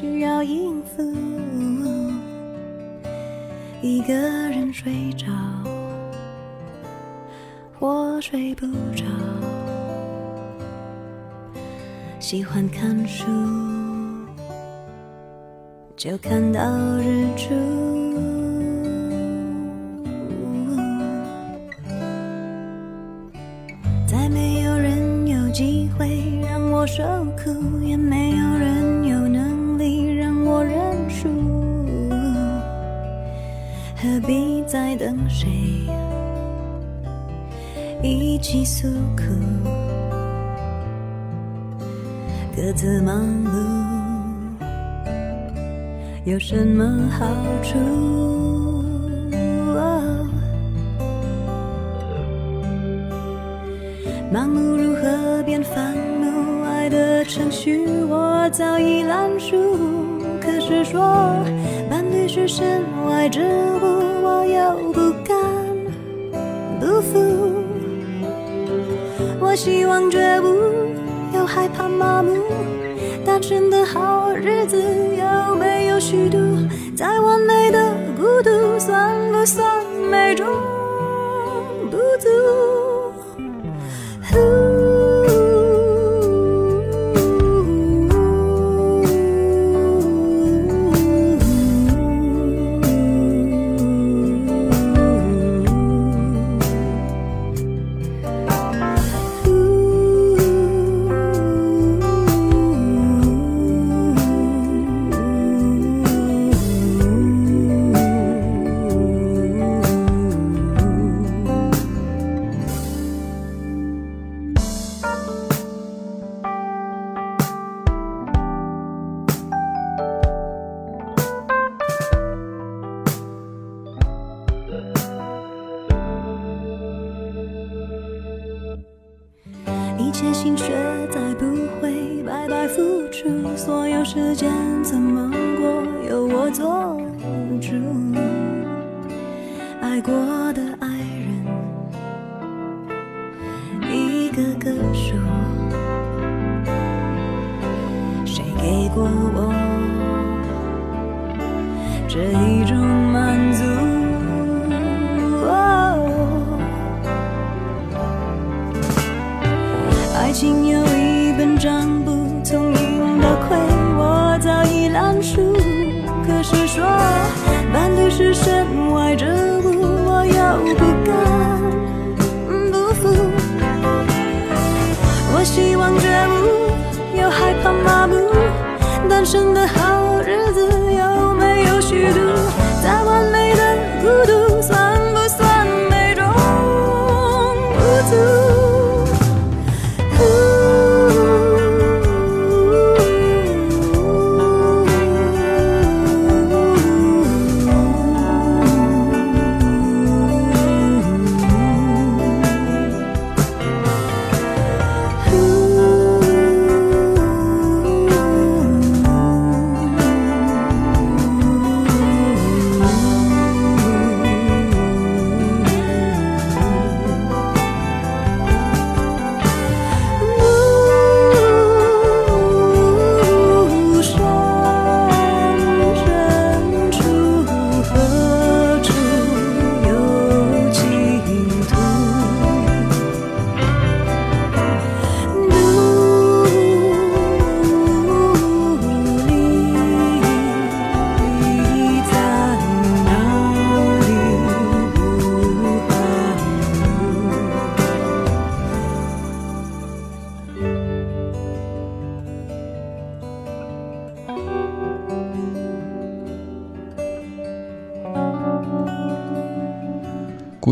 需要应付。一个人睡着，或睡不着，喜欢看书，就看到日出。起诉苦？各自忙碌有什么好处？忙碌如何变烦怒？的程序我早已烂熟，可是说伴侣是身外之物，我又不敢希望绝不，又害怕麻木，单纯的好日子有没有虚度？再完美的孤独，算不算美中爱过的爱人，一个个说，谁给过我？这。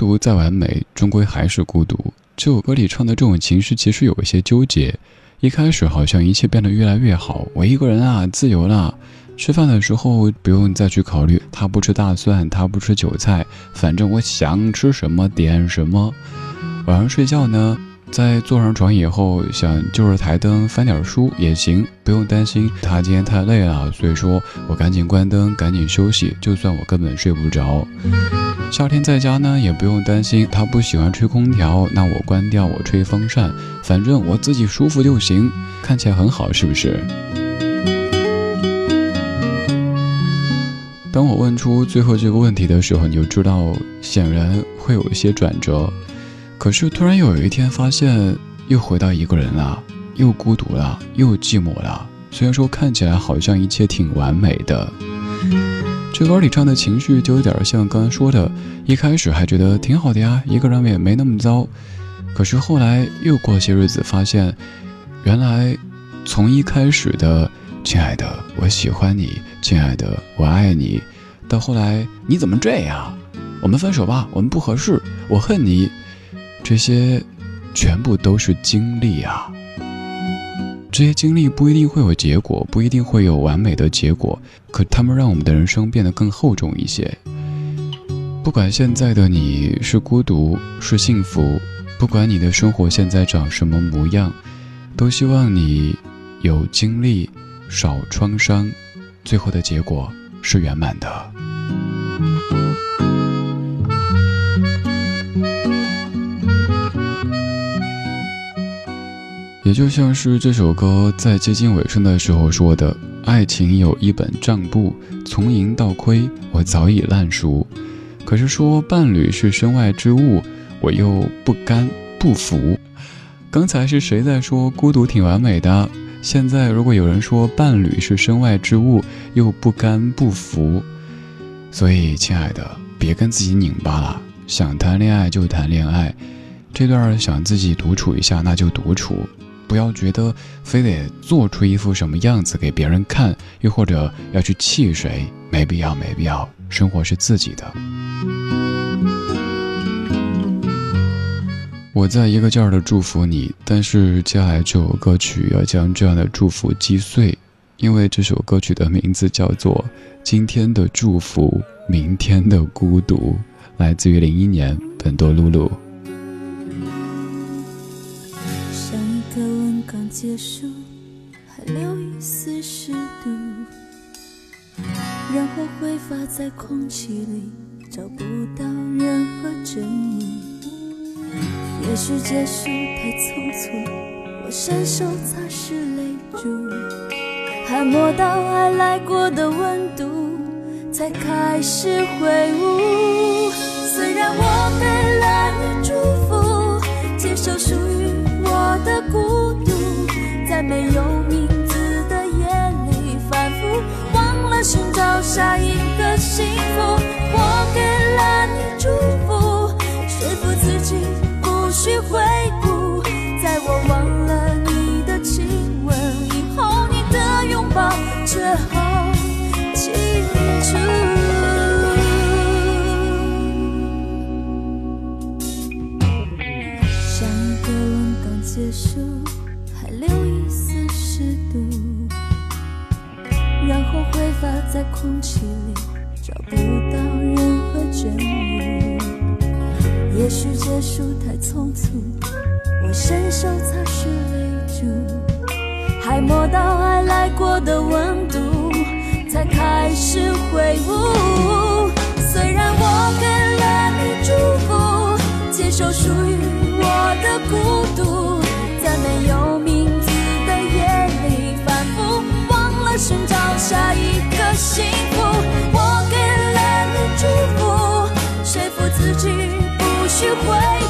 独再完美，终归还是孤独。这首歌里唱的这种情绪，其实有一些纠结。一开始好像一切变得越来越好，我一个人啊，自由了。吃饭的时候不用再去考虑他不吃大蒜，他不吃韭菜，反正我想吃什么点什么。晚上睡觉呢？在坐上床以后，想就着台灯翻点书也行，不用担心他今天太累了，所以说我赶紧关灯，赶紧休息。就算我根本睡不着，夏天在家呢，也不用担心他不喜欢吹空调，那我关掉，我吹风扇，反正我自己舒服就行，看起来很好，是不是？当我问出最后这个问题的时候，你就知道，显然会有一些转折。可是突然又有一天发现，又回到一个人了，又孤独了，又寂寞了。虽然说看起来好像一切挺完美的，这歌里唱的情绪就有点像刚刚说的，一开始还觉得挺好的呀，一个人也没那么糟。可是后来又过些日子，发现原来从一开始的“亲爱的，我喜欢你”，“亲爱的，我爱你”，到后来你怎么这样？我们分手吧，我们不合适，我恨你。这些，全部都是经历啊。这些经历不一定会有结果，不一定会有完美的结果，可他们让我们的人生变得更厚重一些。不管现在的你是孤独是幸福，不管你的生活现在长什么模样，都希望你有经历，少创伤，最后的结果是圆满的。也就像是这首歌在接近尾声的时候说的：“爱情有一本账簿，从盈到亏，我早已烂熟。可是说伴侣是身外之物，我又不甘不服。刚才是谁在说孤独挺完美的？现在如果有人说伴侣是身外之物，又不甘不服，所以亲爱的，别跟自己拧巴了。想谈恋爱就谈恋爱，这段想自己独处一下，那就独处。”不要觉得非得做出一副什么样子给别人看，又或者要去气谁，没必要，没必要。生活是自己的。我在一个劲儿的祝福你，但是接下来这首歌曲要将这样的祝福击碎，因为这首歌曲的名字叫做《今天的祝福，明天的孤独》，来自于零一年本多露露。结束，还留一丝湿度，然后挥发在空气里，找不到任何证物。也许结束太匆促，我伸手擦拭泪珠，还摸到爱来过的温度，才开始挥舞。虽然我给了你祝福，接受属于我的孤独。没有明在空气里找不到任何证据，也许结束太匆促，我伸手擦拭泪珠，还摸到爱来过的温度，才开始回会。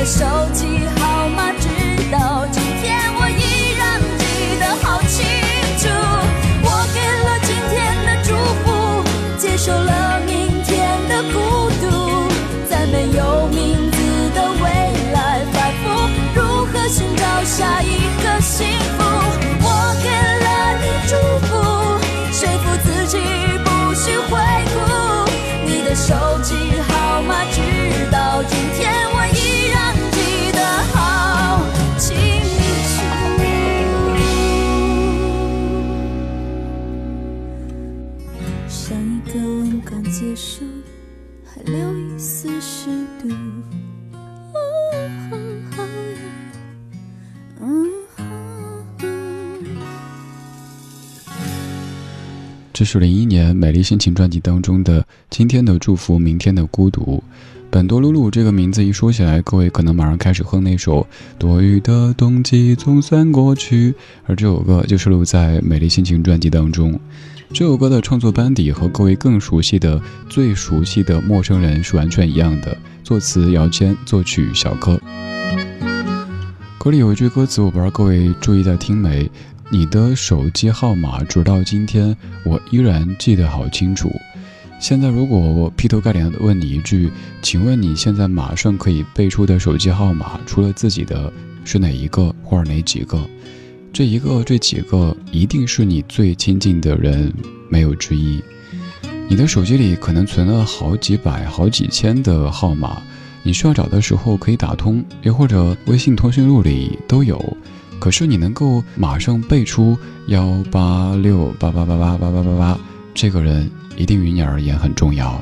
的手这是零一年《美丽心情》专辑当中的《今天的祝福，明天的孤独》。本多露露这个名字一说起来，各位可能马上开始哼那首《多雨的冬季总算过去》，而这首歌就是录在《美丽心情》专辑当中。这首歌的创作班底和各位更熟悉的、最熟悉的陌生人是完全一样的，作词姚谦，作曲小柯。歌里有一句歌词，我不知道各位注意在听没？你的手机号码，直到今天我依然记得好清楚。现在如果我劈头盖脸的问你一句，请问你现在马上可以背出的手机号码，除了自己的，是哪一个或者哪几个？这一个、这几个，一定是你最亲近的人，没有之一。你的手机里可能存了好几百、好几千的号码，你需要找的时候可以打通，又或者微信通讯录里都有。可是你能够马上背出幺八六八八八八八八八八，这个人一定于你而言很重要。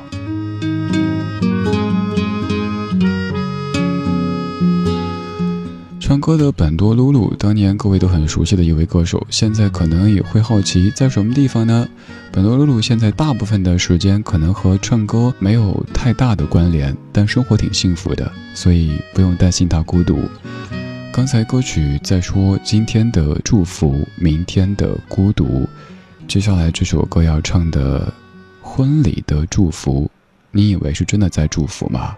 唱歌的本多露露，当年各位都很熟悉的一位歌手，现在可能也会好奇在什么地方呢？本多露露现在大部分的时间可能和唱歌没有太大的关联，但生活挺幸福的，所以不用担心她孤独。刚才歌曲在说今天的祝福，明天的孤独。接下来这首歌要唱的婚礼的祝福，你以为是真的在祝福吗？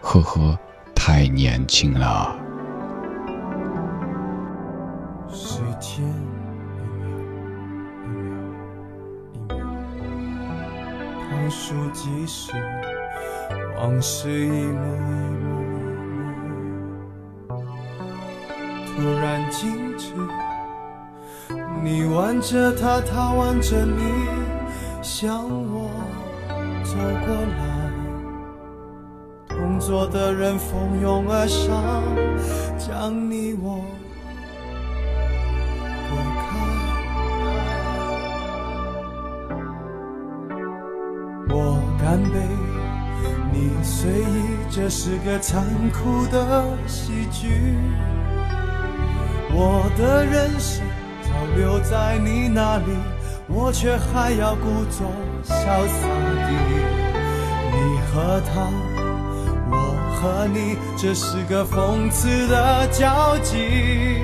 呵呵，太年轻了。时间一秒一秒一秒，倒数计时，往事一幕一幕突然静止。你挽着他，他挽着你，向我走过来。同桌的人蜂拥而上，将你我。隔开，我干杯，你随意，这是个残酷的喜剧。我的人生早留在你那里，我却还要故作潇洒地。你和他，我和你，这是个讽刺的交集。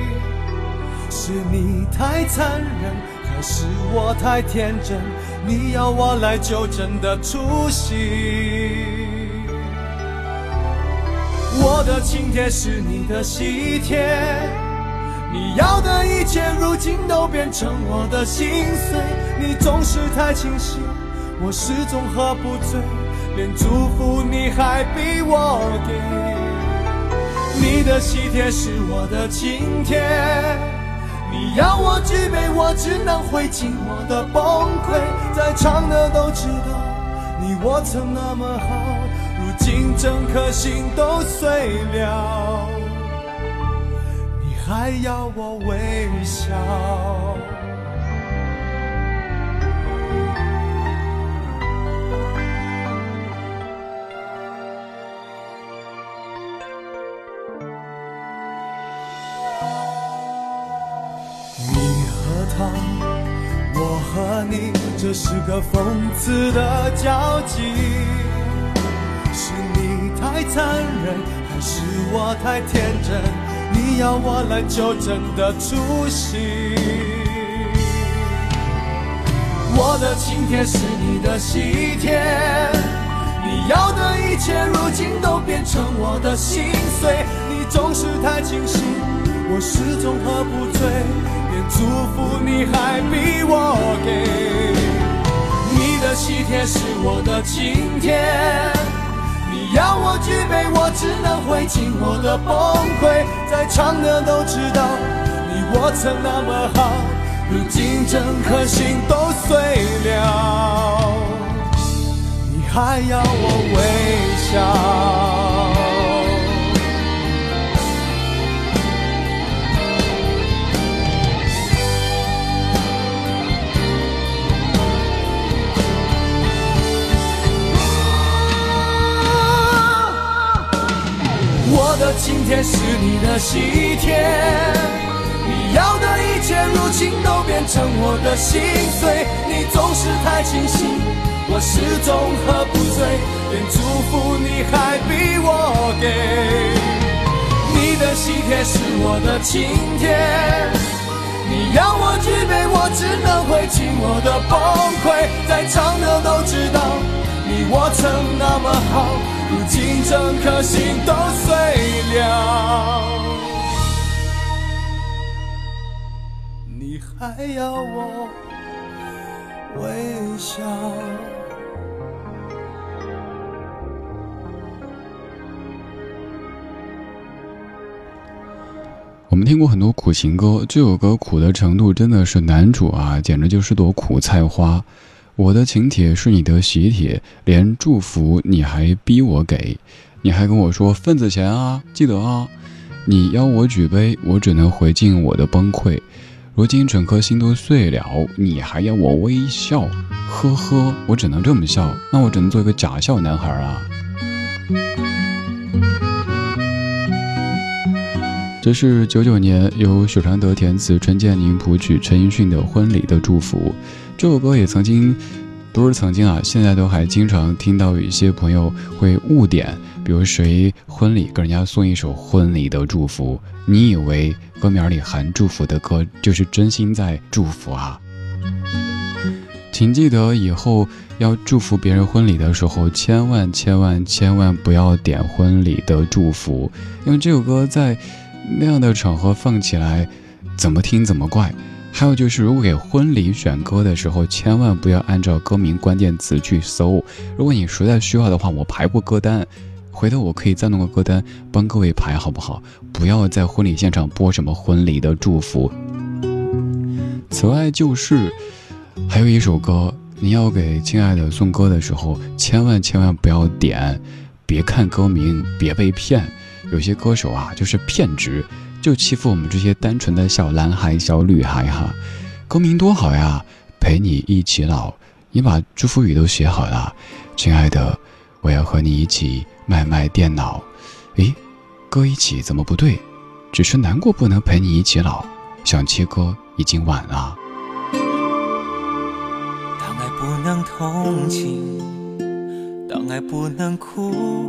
是你太残忍，还是我太天真？你要我来纠正的出席。我的请帖是你的喜帖，你要的一切如今都变成我的心碎。你总是太清醒，我始终喝不醉，连祝福你还逼我给。你的喜帖是我的请帖。你要我举杯，我只能会尽我的崩溃。在场的都知道，你我曾那么好，如今整颗心都碎了，还要我微笑？你和他，我和你，这是个讽刺的交集。是你太残忍，还是我太天真？你要我来纠正的出席。我的请帖是你的喜帖，你要的一切，如今都变成我的心碎。你总是太清醒，我始终喝不醉，连祝福你还逼我给。你的喜帖是我的晴天，要我举杯，我只能会尽我的崩溃。在场的都知道，你我曾那么好，如今整颗心都碎了。你还要我微笑？我的晴天是你的喜帖，你要的一切，如今都变成我的心碎。你总是太清醒。我始终喝不醉，连祝福你还逼我给。你的喜帖是我的晴天，你要我举杯，我只能会尽我的崩溃。在场的都知道，你我曾那么好，如今整颗心都碎了。你还要我微笑？我们听过很多苦情歌，这首歌苦的程度真的是男主啊，简直就是朵苦菜花。我的请帖是你的喜帖，连祝福你还逼我给，你还跟我说份子钱啊，记得啊。你邀我举杯，我只能回敬我的崩溃。如今整颗心都碎了，你还要我微笑？呵呵，我只能这么笑，那我只能做一个假笑男孩啊。这是九九年由许传德填词、陈建宁谱曲、陈奕迅的《婚礼的祝福》。这首歌也曾经，不是曾经啊，现在都还经常听到有一些朋友会误点，比如谁婚礼跟人家送一首《婚礼的祝福》，你以为歌名里含祝福的歌就是真心在祝福啊？请记得以后要祝福别人婚礼的时候，千万千万千万不要点婚礼的祝福，因为这首歌在。那样的场合放起来，怎么听怎么怪。还有就是，如果给婚礼选歌的时候，千万不要按照歌名关键词去搜。如果你实在需要的话，我排过歌单，回头我可以再弄个歌单帮各位排，好不好？不要在婚礼现场播什么婚礼的祝福。此外，就是还有一首歌，你要给亲爱的送歌的时候，千万千万不要点，别看歌名，别被骗。有些歌手啊，就是骗局，就欺负我们这些单纯的小男孩、小女孩哈。歌名多好呀，陪你一起老，你把祝福语都写好了，亲爱的，我要和你一起卖卖电脑。诶，歌一起怎么不对？只是难过不能陪你一起老，想切歌已经晚了。当爱不能同情，当爱不能哭。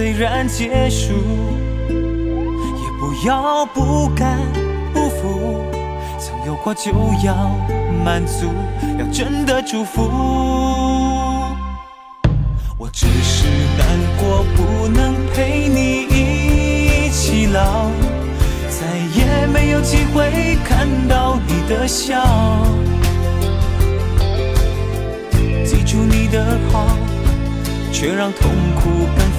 虽然结束，也不要不甘不服。曾有过就要满足，要真的祝福。我只是难过，不能陪你一起老，再也没有机会看到你的笑。记住你的好。却让痛苦更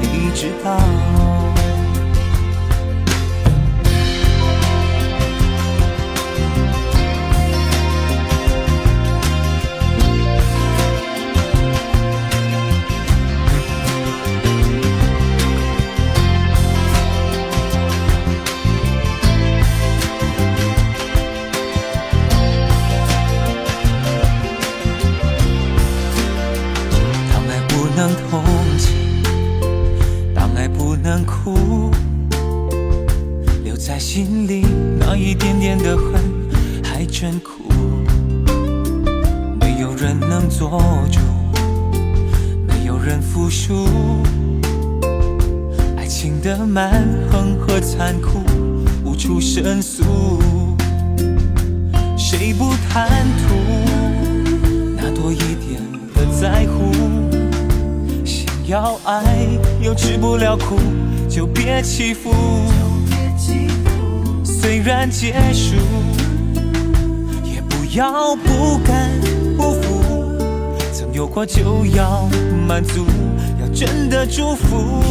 你知道。蛮横和残酷无处申诉，谁不贪图那多一点的在乎？想要爱又吃不了苦，就别欺负。虽然结束，也不要不甘不服。曾有过就要满足，要真的祝福。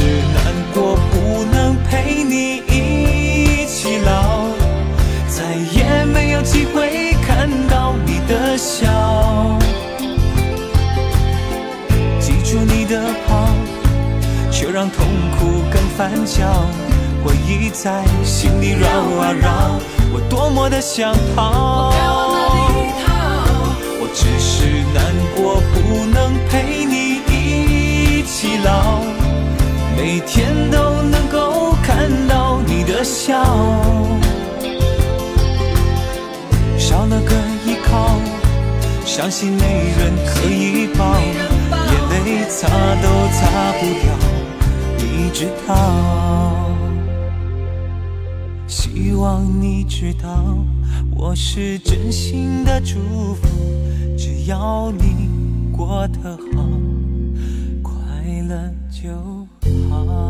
只是难过，不能陪你一起老，再也没有机会看到你的笑。记住你的好，却让痛苦更翻搅。回忆在心里绕啊绕，我多么的想逃。我只是难过，不能陪你一起老。每天都能够看到你的笑，少了个依靠，伤心没人可以抱，眼泪擦都擦不掉，你知道。希望你知道，我是真心的祝福，只要你过得好，快乐就。时